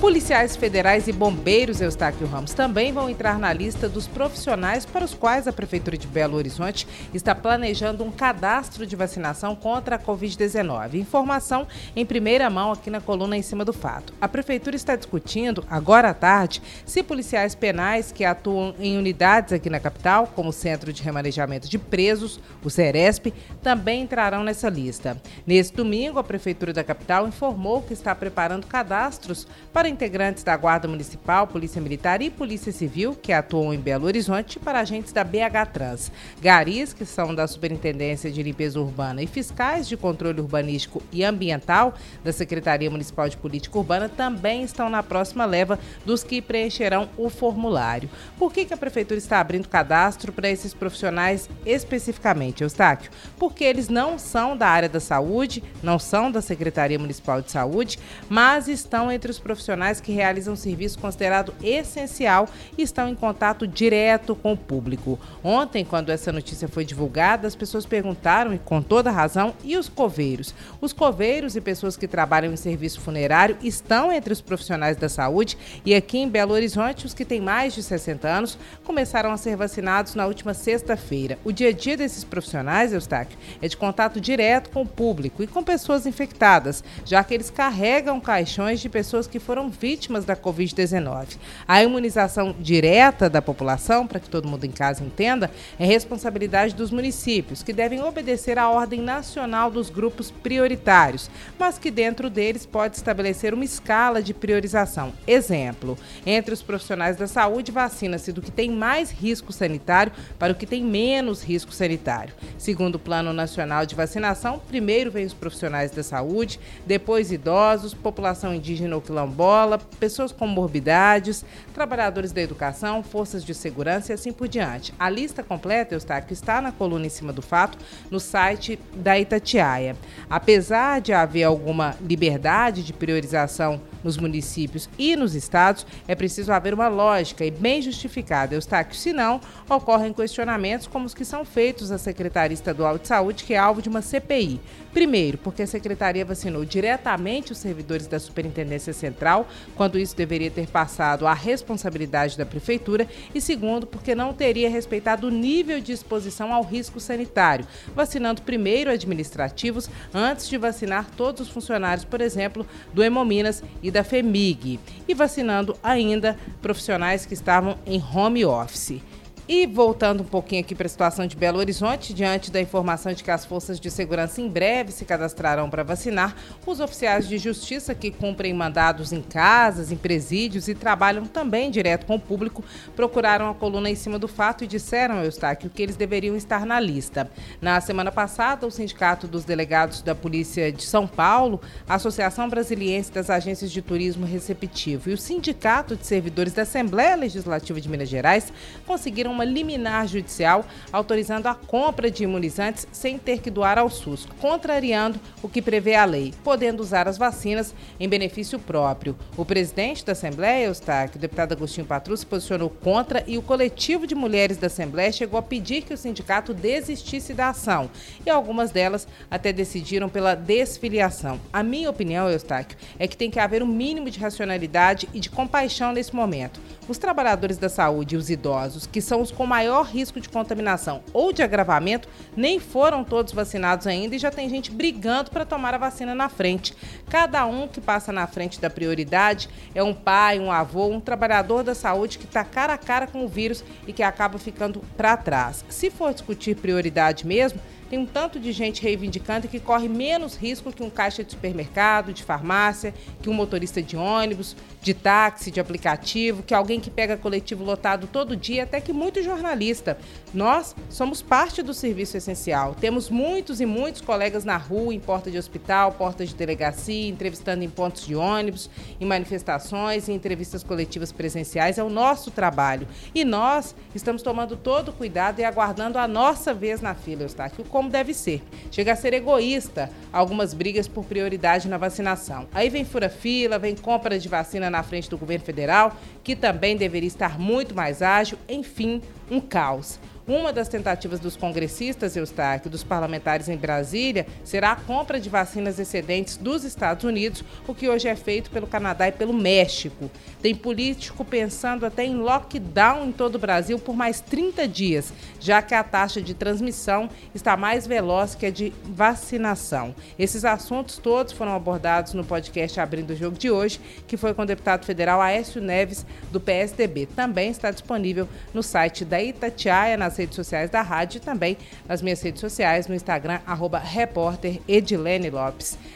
Policiais federais e bombeiros, Eustáquio Ramos, também vão entrar na lista dos profissionais para os quais a Prefeitura de Belo Horizonte está planejando um cadastro de vacinação contra a Covid-19. Informação em primeira mão aqui na coluna em cima do fato. A Prefeitura está discutindo, agora à tarde, se policiais penais que atuam em unidades aqui na capital, como o Centro de Remanejamento de Presos, o CERESP, também entrarão nessa lista. Nesse domingo, a Prefeitura da capital informou que está preparando cadastros para integrantes da Guarda Municipal, Polícia Militar e Polícia Civil que atuam em Belo Horizonte para agentes da BH Trans. Garis, que são da Superintendência de Limpeza Urbana, e fiscais de controle urbanístico e ambiental da Secretaria Municipal de Política Urbana também estão na próxima leva dos que preencherão o formulário. Por que, que a Prefeitura está abrindo cadastro para esses profissionais especificamente, Eustáquio? Porque eles não são da área da saúde, não são da Secretaria Municipal de Saúde, mas estão entre os profissionais profissionais que realizam um serviço considerado essencial e estão em contato direto com o público. Ontem, quando essa notícia foi divulgada, as pessoas perguntaram, e com toda razão, e os coveiros? Os coveiros e pessoas que trabalham em serviço funerário estão entre os profissionais da saúde e aqui em Belo Horizonte, os que têm mais de 60 anos começaram a ser vacinados na última sexta-feira. O dia a dia desses profissionais, Eustáquio, é de contato direto com o público e com pessoas infectadas, já que eles carregam caixões de pessoas que foram vítimas da Covid-19. A imunização direta da população, para que todo mundo em casa entenda, é responsabilidade dos municípios, que devem obedecer à ordem nacional dos grupos prioritários, mas que dentro deles pode estabelecer uma escala de priorização. Exemplo: entre os profissionais da saúde, vacina-se do que tem mais risco sanitário para o que tem menos risco sanitário. Segundo o Plano Nacional de Vacinação, primeiro vem os profissionais da saúde, depois idosos, população indígena ou quilombola escola, pessoas com morbidades, trabalhadores da educação, forças de segurança e assim por diante. A lista completa, Eustáquio, está na coluna em cima do fato no site da Itatiaia. Apesar de haver alguma liberdade de priorização nos municípios e nos estados, é preciso haver uma lógica e bem justificada, Eustáquio, senão ocorrem questionamentos como os que são feitos à Secretaria Estadual de Saúde, que é alvo de uma CPI. Primeiro, porque a Secretaria vacinou diretamente os servidores da Superintendência Central, quando isso deveria ter passado à responsabilidade da Prefeitura, e segundo, porque não teria respeitado o nível de exposição ao risco sanitário, vacinando primeiro administrativos antes de vacinar todos os funcionários, por exemplo, do Hemominas e da FEMIG, e vacinando ainda profissionais que estavam em home office. E voltando um pouquinho aqui para a situação de Belo Horizonte, diante da informação de que as forças de segurança em breve se cadastrarão para vacinar, os oficiais de justiça que cumprem mandados em casas, em presídios e trabalham também direto com o público procuraram a coluna em cima do fato e disseram, Eustáquio, que eles deveriam estar na lista. Na semana passada, o Sindicato dos Delegados da Polícia de São Paulo, a Associação Brasiliense das Agências de Turismo Receptivo e o Sindicato de Servidores da Assembleia Legislativa de Minas Gerais conseguiram uma liminar judicial autorizando a compra de imunizantes sem ter que doar ao SUS, contrariando o que prevê a lei, podendo usar as vacinas em benefício próprio. O presidente da Assembleia, Eustáquio, o deputado Agostinho Patru, se posicionou contra e o coletivo de mulheres da Assembleia chegou a pedir que o sindicato desistisse da ação. E algumas delas até decidiram pela desfiliação. A minha opinião, Eustáquio, é que tem que haver um mínimo de racionalidade e de compaixão nesse momento. Os trabalhadores da saúde e os idosos, que são os com maior risco de contaminação ou de agravamento, nem foram todos vacinados ainda e já tem gente brigando para tomar a vacina na frente. Cada um que passa na frente da prioridade é um pai, um avô, um trabalhador da saúde que está cara a cara com o vírus e que acaba ficando para trás. Se for discutir prioridade mesmo, tem um tanto de gente reivindicando que corre menos risco que um caixa de supermercado, de farmácia, que um motorista de ônibus, de táxi, de aplicativo, que alguém que pega coletivo lotado todo dia, até que muito jornalista. Nós somos parte do serviço essencial. Temos muitos e muitos colegas na rua, em porta de hospital, portas de delegacia, entrevistando em pontos de ônibus, em manifestações, em entrevistas coletivas presenciais. É o nosso trabalho. E nós estamos tomando todo o cuidado e aguardando a nossa vez na fila, Eustáquio como deve ser. Chega a ser egoísta algumas brigas por prioridade na vacinação. Aí vem fura-fila, vem compra de vacina na frente do governo federal, que também deveria estar muito mais ágil, enfim, um caos. Uma das tentativas dos congressistas, Eustáquio, dos parlamentares em Brasília, será a compra de vacinas excedentes dos Estados Unidos, o que hoje é feito pelo Canadá e pelo México. Tem político pensando até em lockdown em todo o Brasil por mais 30 dias, já que a taxa de transmissão está mais veloz que a de vacinação. Esses assuntos todos foram abordados no podcast Abrindo o Jogo de hoje, que foi com o deputado federal Aécio Neves, do PSDB. Também está disponível no site da Itatiaia, nas redes sociais da rádio e também nas minhas redes sociais, no Instagram, arroba.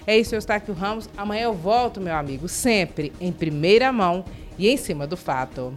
É isso, eu estou aqui o Ramos. Amanhã eu volto, meu amigo, sempre em primeira mão e em cima do fato.